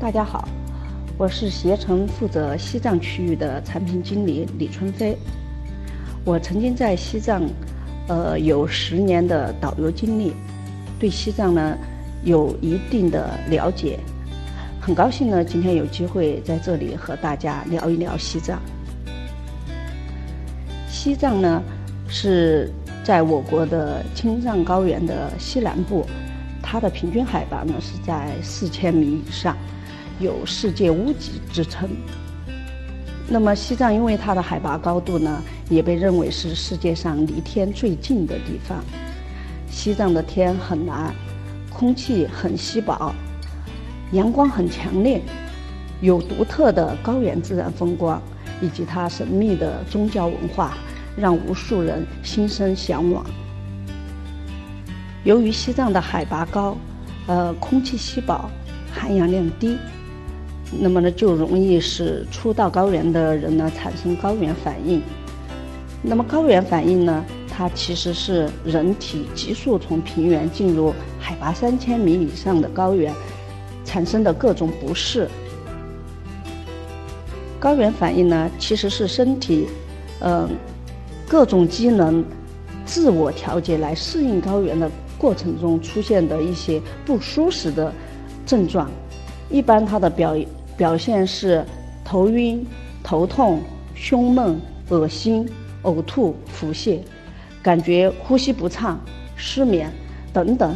大家好，我是携程负责西藏区域的产品经理李春飞。我曾经在西藏，呃，有十年的导游经历，对西藏呢有一定的了解。很高兴呢，今天有机会在这里和大家聊一聊西藏。西藏呢是在我国的青藏高原的西南部，它的平均海拔呢是在四千米以上。有世界屋脊之称。那么西藏因为它的海拔高度呢，也被认为是世界上离天最近的地方。西藏的天很蓝，空气很稀薄，阳光很强烈，有独特的高原自然风光，以及它神秘的宗教文化，让无数人心生向往。由于西藏的海拔高，呃，空气稀薄，含氧量低。那么呢，就容易使初到高原的人呢产生高原反应。那么高原反应呢，它其实是人体急速从平原进入海拔三千米以上的高原产生的各种不适。高原反应呢，其实是身体，嗯，各种机能自我调节来适应高原的过程中出现的一些不舒适的症状。一般它的表表现是头晕、头痛、胸闷、恶心、呕吐、腹泻，感觉呼吸不畅、失眠等等，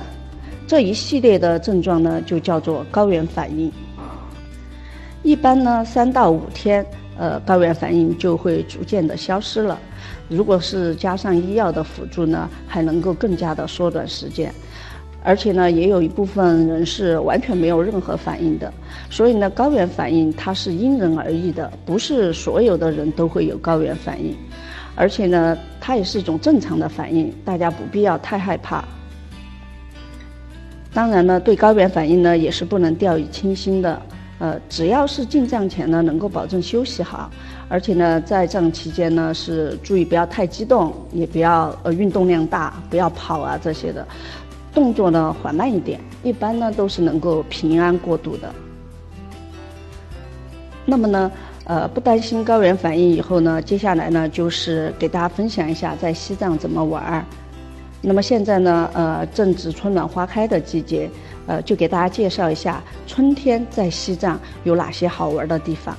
这一系列的症状呢，就叫做高原反应。一般呢，三到五天，呃，高原反应就会逐渐的消失了。如果是加上医药的辅助呢，还能够更加的缩短时间。而且呢，也有一部分人是完全没有任何反应的，所以呢，高原反应它是因人而异的，不是所有的人都会有高原反应，而且呢，它也是一种正常的反应，大家不必要太害怕。当然呢，对高原反应呢，也是不能掉以轻心的，呃，只要是进藏前呢，能够保证休息好，而且呢，在藏期间呢，是注意不要太激动，也不要呃运动量大，不要跑啊这些的。动作呢缓慢一点，一般呢都是能够平安过渡的。那么呢，呃，不担心高原反应以后呢，接下来呢就是给大家分享一下在西藏怎么玩儿。那么现在呢，呃，正值春暖花开的季节，呃，就给大家介绍一下春天在西藏有哪些好玩的地方。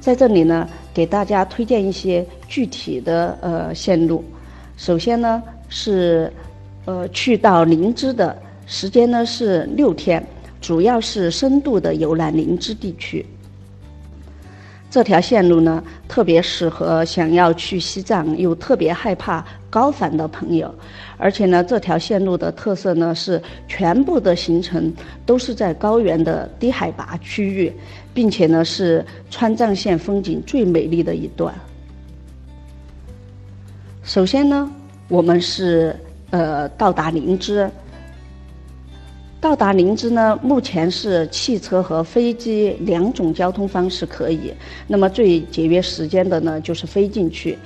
在这里呢，给大家推荐一些具体的呃线路。首先呢是。呃，去到林芝的时间呢是六天，主要是深度的游览林芝地区。这条线路呢，特别适合想要去西藏又特别害怕高反的朋友。而且呢，这条线路的特色呢是全部的行程都是在高原的低海拔区域，并且呢是川藏线风景最美丽的一段。首先呢，我们是。呃，到达林芝。到达林芝呢，目前是汽车和飞机两种交通方式可以。那么最节约时间的呢，就是飞进去。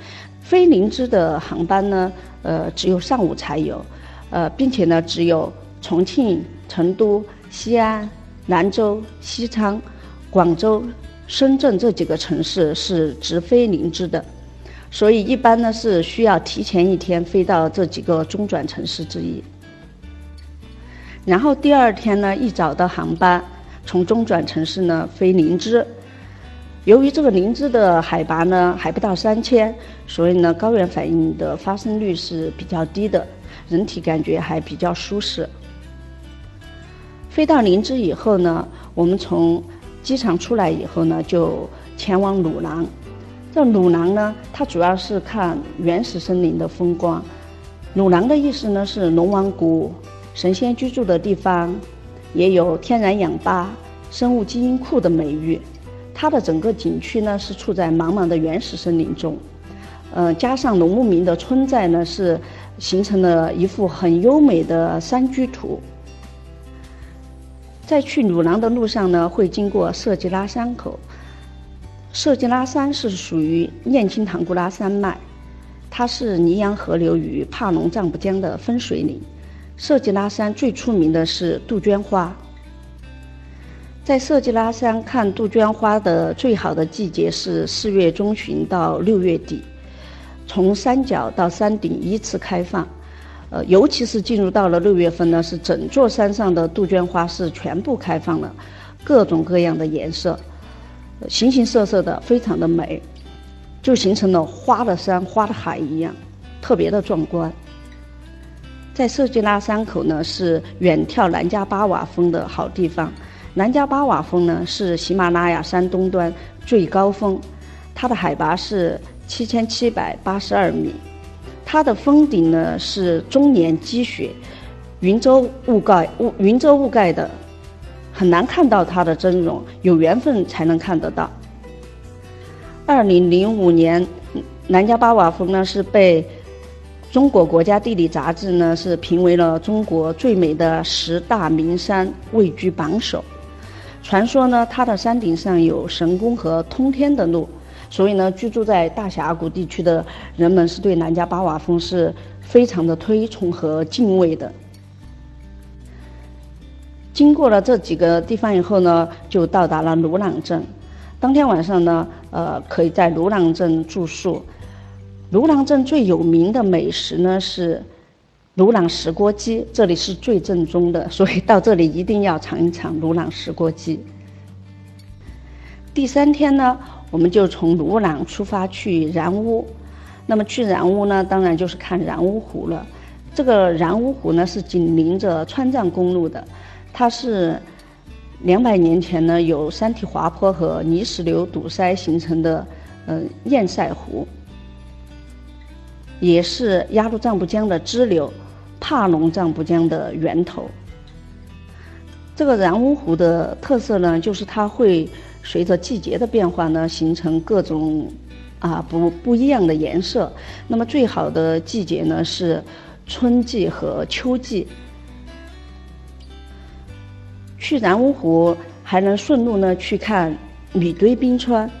飞林芝的航班呢，呃，只有上午才有，呃，并且呢，只有重庆、成都、西安、兰州、西昌、广州、深圳这几个城市是直飞林芝的。所以一般呢是需要提前一天飞到这几个中转城市之一，然后第二天呢一早的航班从中转城市呢飞林芝。由于这个林芝的海拔呢还不到三千，所以呢高原反应的发生率是比较低的，人体感觉还比较舒适。飞到林芝以后呢，我们从机场出来以后呢就前往鲁朗。这鲁朗呢，它主要是看原始森林的风光。鲁朗的意思呢是龙王谷、神仙居住的地方，也有天然氧吧、生物基因库的美誉。它的整个景区呢是处在茫茫的原始森林中，呃，加上农牧民的村寨呢，是形成了一幅很优美的山居图。在去鲁朗的路上呢，会经过色季拉山口。色季拉山是属于念青唐古拉山脉，它是尼洋河流与帕隆藏布江的分水岭。色季拉山最出名的是杜鹃花。在色季拉山看杜鹃花的最好的季节是四月中旬到六月底，从山脚到山顶依次开放。呃，尤其是进入到了六月份呢，是整座山上的杜鹃花是全部开放了，各种各样的颜色，形形色色的，非常的美，就形成了花的山、花的海一样，特别的壮观。在色季拉山口呢，是远眺南迦巴瓦峰的好地方。南迦巴瓦峰呢是喜马拉雅山东端最高峰，它的海拔是七千七百八十二米，它的峰顶呢是终年积雪，云遮雾盖，雾云遮雾盖的，很难看到它的真容，有缘分才能看得到。二零零五年，南迦巴瓦峰呢是被中国国家地理杂志呢是评为了中国最美的十大名山，位居榜首。传说呢，它的山顶上有神宫和通天的路，所以呢，居住在大峡谷地区的人们是对南迦巴瓦峰是非常的推崇和敬畏的。经过了这几个地方以后呢，就到达了鲁朗镇。当天晚上呢，呃，可以在鲁朗镇住宿。鲁朗镇最有名的美食呢是。鲁朗石锅鸡，这里是最正宗的，所以到这里一定要尝一尝鲁朗石锅鸡。第三天呢，我们就从鲁朗出发去然乌。那么去然乌呢，当然就是看然乌湖了。这个然乌湖呢是紧邻着川藏公路的，它是两百年前呢有山体滑坡和泥石流堵塞形成的，嗯，堰塞湖。也是鸭绿藏布江的支流，帕隆藏布江的源头。这个然乌湖的特色呢，就是它会随着季节的变化呢，形成各种啊不不一样的颜色。那么最好的季节呢是春季和秋季。去然乌湖还能顺路呢去看米堆冰川，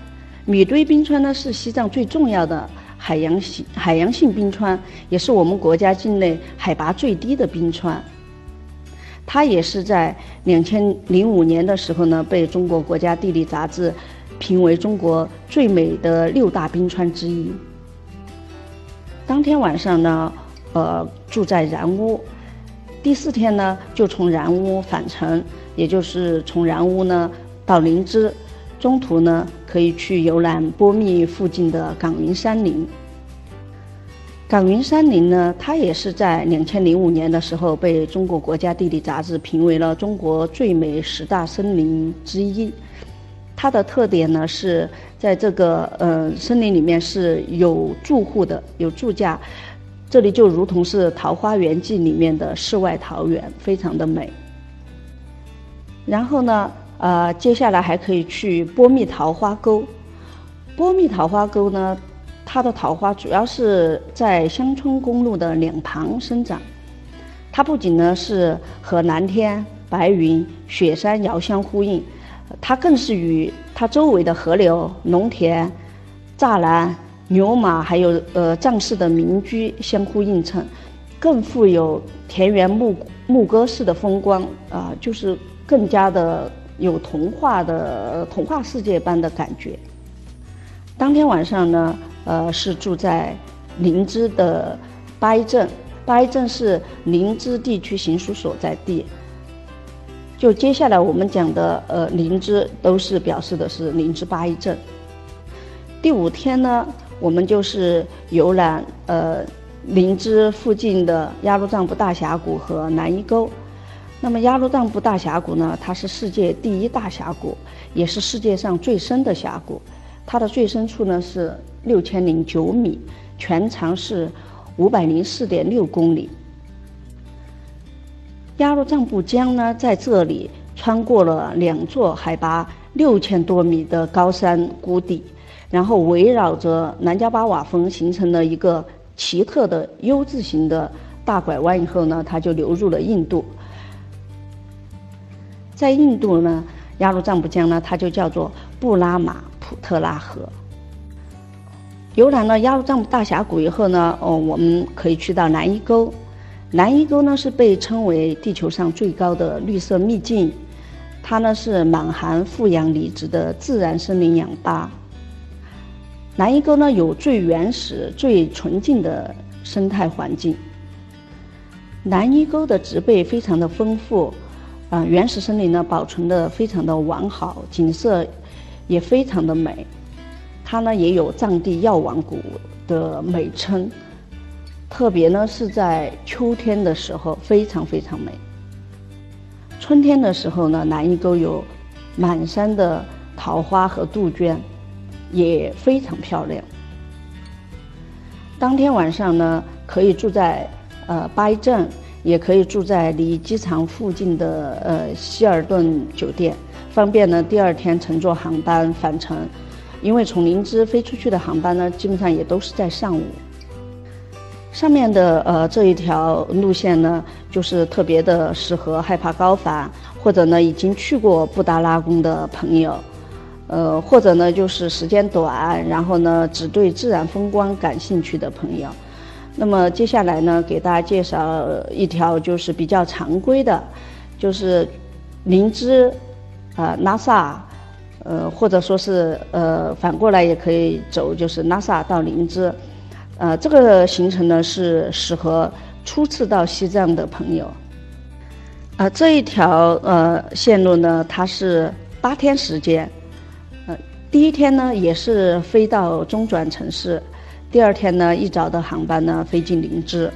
米堆冰川呢是西藏最重要的。海洋性海洋性冰川也是我们国家境内海拔最低的冰川。它也是在两千零五年的时候呢，被中国国家地理杂志评为中国最美的六大冰川之一。当天晚上呢，呃，住在然乌，第四天呢，就从然乌返程，也就是从然乌呢到林芝。中途呢，可以去游览波密附近的岗云山林。岗云山林呢，它也是在两千零五年的时候被中国国家地理杂志评为了中国最美十大森林之一。它的特点呢是在这个呃森林里面是有住户的，有住家，这里就如同是《桃花源记》里面的世外桃源，非常的美。然后呢？呃，接下来还可以去波密桃花沟。波密桃花沟呢，它的桃花主要是在乡村公路的两旁生长。它不仅呢是和蓝天、白云、雪山遥相呼应，它更是与它周围的河流、农田、栅栏、牛马还有呃藏式的民居相互映衬，更富有田园牧牧歌式的风光啊，就是更加的。有童话的童话世界般的感觉。当天晚上呢，呃，是住在林芝的八一镇，八一镇是林芝地区行署所在地。就接下来我们讲的，呃，林芝都是表示的是林芝八一镇。第五天呢，我们就是游览呃林芝附近的鸭绿藏布大峡谷和南伊沟。那么鸭绿藏布大峡谷呢？它是世界第一大峡谷，也是世界上最深的峡谷。它的最深处呢是六千零九米，全长是五百零四点六公里。鸭绿藏布江呢在这里穿过了两座海拔六千多米的高山谷底，然后围绕着南迦巴瓦峰形成了一个奇特的 U 字形的大拐弯以后呢，它就流入了印度。在印度呢，鸭绿藏布江呢，它就叫做布拉马普特拉河。游览了鸭绿藏布大峡谷以后呢，哦，我们可以去到南伊沟。南伊沟呢是被称为地球上最高的绿色秘境，它呢是满含富氧离子的自然森林氧吧。南伊沟呢有最原始、最纯净的生态环境。南伊沟的植被非常的丰富，啊，原始森林呢保存的非常的完好，景色也非常的美。它呢也有藏地药王谷的美称，特别呢是在秋天的时候非常非常美。春天的时候呢，南伊沟有满山的桃花和杜鹃，也非常漂亮。当天晚上呢，可以住在。呃，八一镇也可以住在离机场附近的呃希尔顿酒店，方便呢第二天乘坐航班返程。因为从林芝飞出去的航班呢，基本上也都是在上午。上面的呃这一条路线呢，就是特别的适合害怕高反，或者呢已经去过布达拉宫的朋友，呃或者呢就是时间短，然后呢只对自然风光感兴趣的朋友。那么接下来呢，给大家介绍一条就是比较常规的，就是灵芝啊拉萨，呃或者说是呃反过来也可以走，就是拉萨到灵芝，呃这个行程呢是适合初次到西藏的朋友。啊这一条呃线路呢，它是八天时间，第一天呢也是飞到中转城市。第二天呢，一早的航班呢飞进林芝。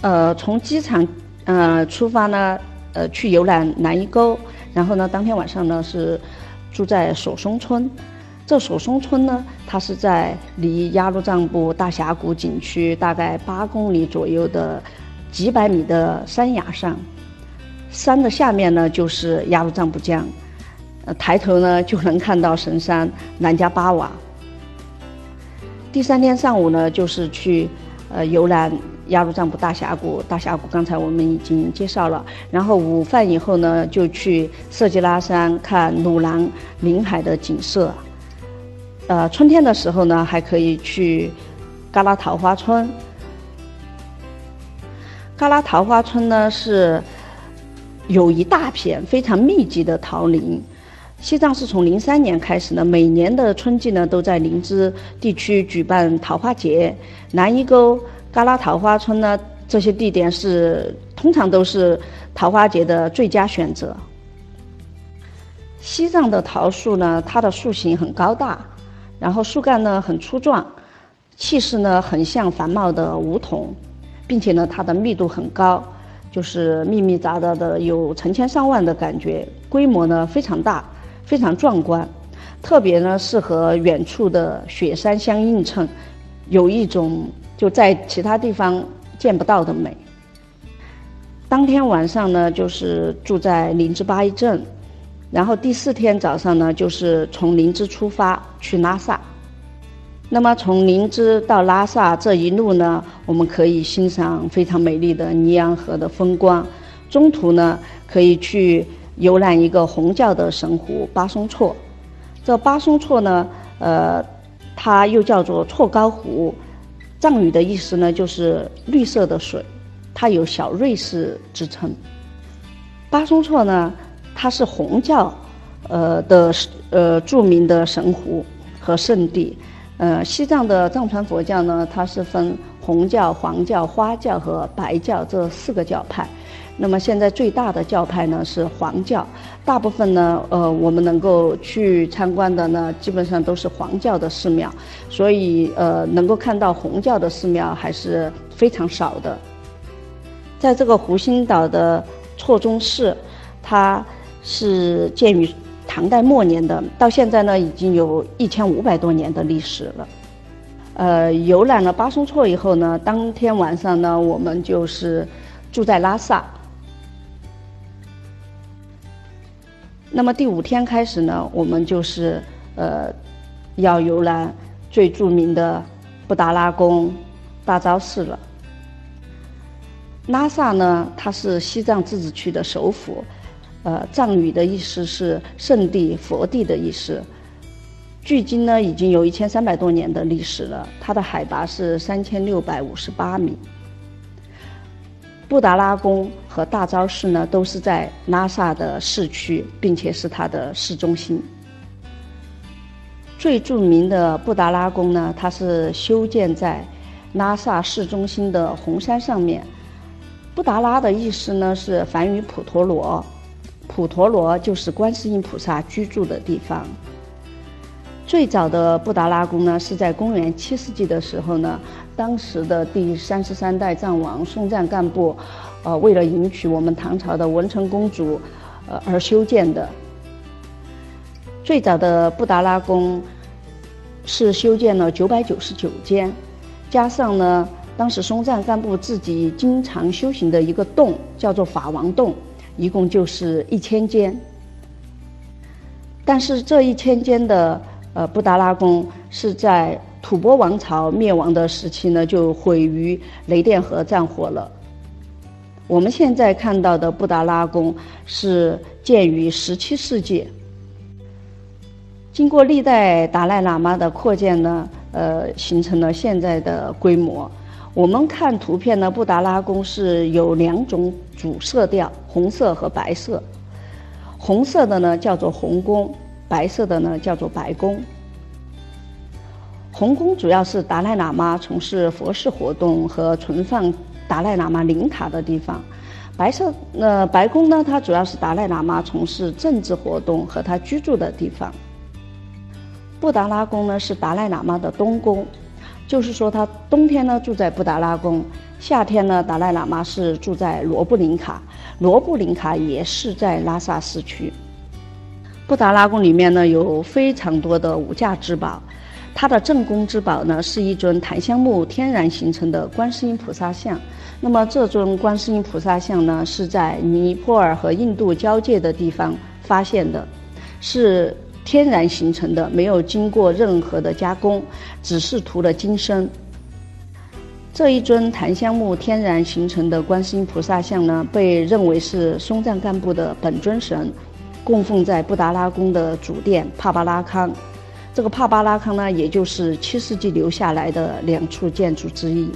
呃，从机场呃出发呢，呃去游览南伊沟，然后呢，当天晚上呢是住在索松村。这索松村呢，它是在离雅鲁藏布大峡谷景区大概八公里左右的几百米的山崖上。山的下面呢就是雅鲁藏布江，抬头呢就能看到神山南迦巴瓦。第三天上午呢，就是去呃游览雅鲁藏布大峡谷。大峡谷刚才我们已经介绍了。然后午饭以后呢，就去色季拉山看鲁朗林海的景色。呃，春天的时候呢，还可以去嘎拉桃花村。嘎拉桃花村呢是有一大片非常密集的桃林。西藏是从零三年开始呢，每年的春季呢都在林芝地区举办桃花节。南伊沟、嘎拉桃花村呢这些地点是通常都是桃花节的最佳选择。西藏的桃树呢，它的树形很高大，然后树干呢很粗壮，气势呢很像繁茂的梧桐，并且呢它的密度很高，就是密密匝匝的有成千上万的感觉，规模呢非常大。非常壮观，特别呢是和远处的雪山相映衬，有一种就在其他地方见不到的美。当天晚上呢，就是住在林芝巴依镇，然后第四天早上呢，就是从林芝出发去拉萨。那么从林芝到拉萨这一路呢，我们可以欣赏非常美丽的尼洋河的风光，中途呢可以去。游览一个红教的神湖巴松措，这巴松措呢，呃，它又叫做措高湖，藏语的意思呢就是绿色的水，它有小瑞士之称。巴松措呢，它是红教，呃的呃著名的神湖和圣地。呃，西藏的藏传佛教呢，它是分红教、黄教、花教和白教这四个教派。那么现在最大的教派呢是黄教，大部分呢，呃，我们能够去参观的呢，基本上都是黄教的寺庙，所以呃，能够看到红教的寺庙还是非常少的。在这个湖心岛的错中寺，它是建于唐代末年的，到现在呢，已经有一千五百多年的历史了。呃，游览了巴松措以后呢，当天晚上呢，我们就是住在拉萨。那么第五天开始呢，我们就是呃，要游览最著名的布达拉宫、大昭寺了。拉萨呢，它是西藏自治区的首府，呃，藏语的意思是圣地、佛地的意思。距今呢，已经有一千三百多年的历史了。它的海拔是三千六百五十八米。布达拉宫和大昭寺呢，都是在拉萨的市区，并且是它的市中心。最著名的布达拉宫呢，它是修建在拉萨市中心的红山上面。布达拉的意思呢是梵语普陀罗，普陀罗就是观世音菩萨居住的地方。最早的布达拉宫呢，是在公元七世纪的时候呢，当时的第三十三代藏王松赞干布，呃，为了迎娶我们唐朝的文成公主，呃而修建的。最早的布达拉宫是修建了九百九十九间，加上呢，当时松赞干布自己经常修行的一个洞，叫做法王洞，一共就是一千间。但是这一千间的。呃，布达拉宫是在吐蕃王朝灭亡的时期呢，就毁于雷电河战火了。我们现在看到的布达拉宫是建于十七世纪，经过历代达赖喇嘛的扩建呢，呃，形成了现在的规模。我们看图片呢，布达拉宫是有两种主色调，红色和白色。红色的呢叫做红宫。白色的呢叫做白宫，红宫主要是达赖喇嘛从事佛事活动和存放达赖喇嘛灵塔的地方。白色呃白宫呢，它主要是达赖喇嘛从事政治活动和他居住的地方。布达拉宫呢是达赖喇嘛的东宫，就是说他冬天呢住在布达拉宫，夏天呢达赖喇嘛是住在罗布林卡，罗布林卡也是在拉萨市区。布达拉宫里面呢有非常多的无价之宝，它的镇宫之宝呢是一尊檀香木天然形成的观世音菩萨像。那么这尊观世音菩萨像呢是在尼泊尔和印度交界的地方发现的，是天然形成的，没有经过任何的加工，只是涂了金身。这一尊檀香木天然形成的观世音菩萨像呢，被认为是松赞干布的本尊神。供奉在布达拉宫的主殿帕巴拉康，这个帕巴拉康呢，也就是七世纪留下来的两处建筑之一。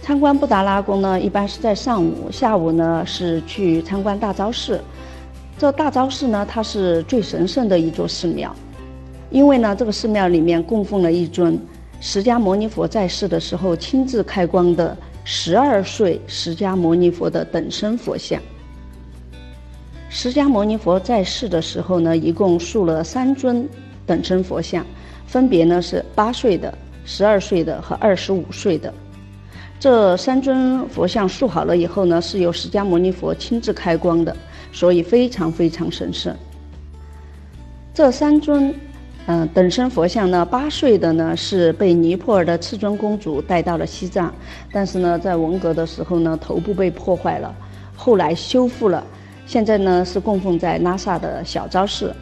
参观布达拉宫呢，一般是在上午，下午呢是去参观大昭寺。这大昭寺呢，它是最神圣的一座寺庙，因为呢，这个寺庙里面供奉了一尊释迦牟尼佛在世的时候亲自开光的十二岁释迦牟尼佛的等身佛像。释迦牟尼佛在世的时候呢，一共塑了三尊等身佛像，分别呢是八岁的、十二岁的和二十五岁的。这三尊佛像塑好了以后呢，是由释迦牟尼佛亲自开光的，所以非常非常神圣。这三尊，嗯，等身佛像呢，八岁的呢是被尼泊尔的赤尊公主带到了西藏，但是呢，在文革的时候呢，头部被破坏了，后来修复了。现在呢是供奉在拉萨的小昭寺，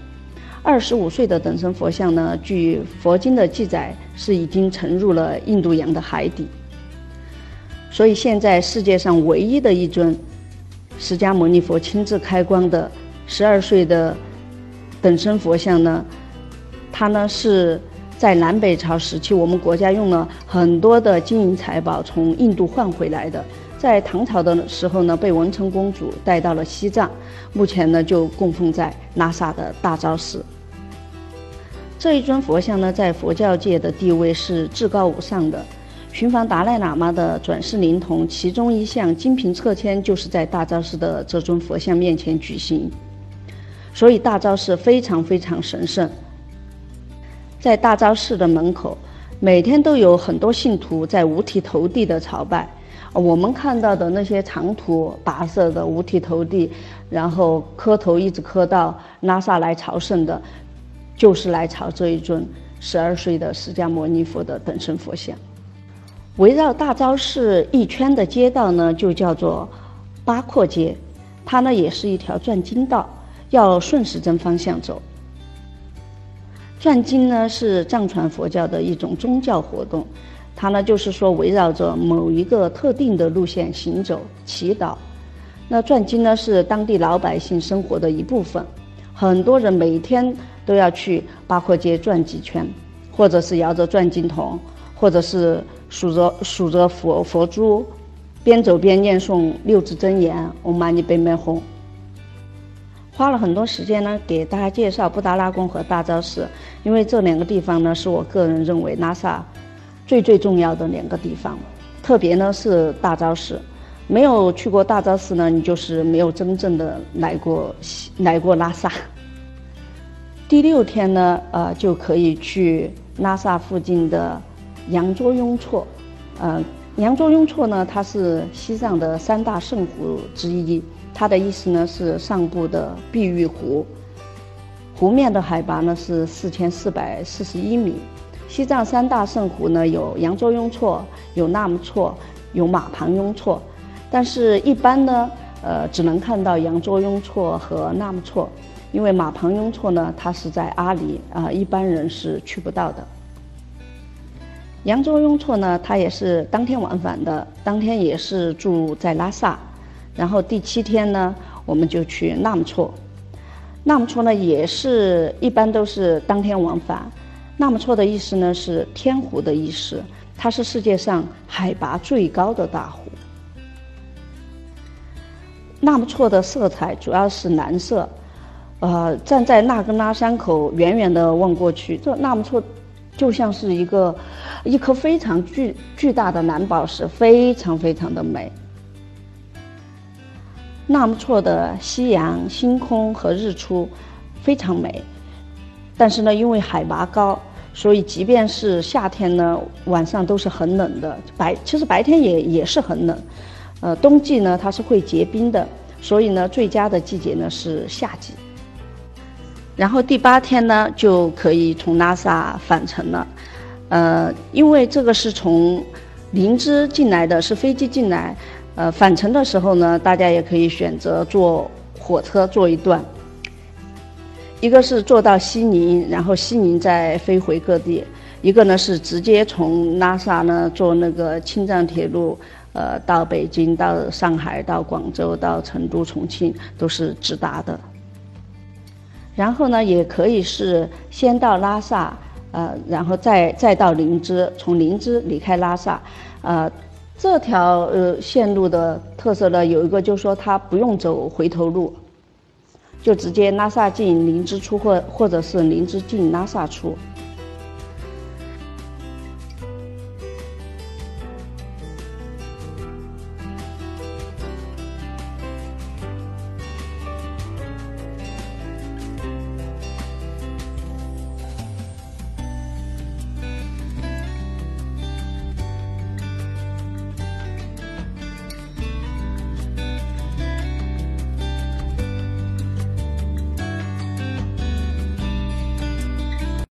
二十五岁的等身佛像呢，据佛经的记载是已经沉入了印度洋的海底。所以现在世界上唯一的一尊释迦牟尼佛亲自开光的十二岁的等身佛像呢，它呢是在南北朝时期我们国家用了很多的金银财宝从印度换回来的。在唐朝的时候呢，被文成公主带到了西藏，目前呢就供奉在拉萨的大昭寺。这一尊佛像呢，在佛教界的地位是至高无上的。寻访达赖喇嘛的转世灵童，其中一项金瓶撤签就是在大昭寺的这尊佛像面前举行，所以大昭寺非常非常神圣。在大昭寺的门口，每天都有很多信徒在五体投地的朝拜。我们看到的那些长途跋涉的五体投地，然后磕头一直磕到拉萨来朝圣的，就是来朝这一尊十二岁的释迦牟尼佛的等身佛像。围绕大昭寺一圈的街道呢，就叫做八廓街，它呢也是一条转经道，要顺时针方向走。转经呢是藏传佛教的一种宗教活动。它呢，就是说围绕着某一个特定的路线行走、祈祷。那转经呢，是当地老百姓生活的一部分。很多人每天都要去八廓街转几圈，或者是摇着转经筒，或者是数着数着佛佛珠，边走边念诵六字真言“嗡嘛呢呗咪吽”。花了很多时间呢，给大家介绍布达拉宫和大昭寺，因为这两个地方呢，是我个人认为拉萨最最重要的两个地方。特别呢是大昭寺，没有去过大昭寺呢，你就是没有真正的来过来过拉萨。第六天呢，呃，就可以去拉萨附近的羊卓雍措，呃，羊卓雍措呢，它是西藏的三大圣湖之一。它的意思呢是上部的碧玉湖，湖面的海拔呢是四千四百四十一米。西藏三大圣湖呢有羊卓雍措、有纳木措、有马旁雍措，但是一般呢，呃，只能看到羊卓雍措和纳木措，因为马旁雍措呢它是在阿里啊，一般人是去不到的。羊卓雍措呢，它也是当天往返的，当天也是住在拉萨。然后第七天呢，我们就去纳木措。纳木错呢，也是一般都是当天往返。纳木错的意思呢是天湖的意思，它是世界上海拔最高的大湖。纳木错的色彩主要是蓝色，呃，站在纳根拉山口远远的望过去，这纳木错就像是一个一颗非常巨巨大的蓝宝石，非常非常的美。纳木错的夕阳、星空和日出非常美，但是呢，因为海拔高，所以即便是夏天呢，晚上都是很冷的。白其实白天也也是很冷，呃，冬季呢它是会结冰的，所以呢，最佳的季节呢是夏季。然后第八天呢就可以从拉萨返程了，呃，因为这个是从林芝进来的，是飞机进来。呃，返程的时候呢，大家也可以选择坐火车坐一段。一个是坐到西宁，然后西宁再飞回各地；一个呢是直接从拉萨呢坐那个青藏铁路，呃，到北京、到上海、到广州、到成都、重庆都是直达的。然后呢，也可以是先到拉萨，呃，然后再再到林芝，从林芝离开拉萨，呃。这条呃线路的特色呢，有一个就是说它不用走回头路，就直接拉萨进林芝出，或或者是林芝进拉萨出。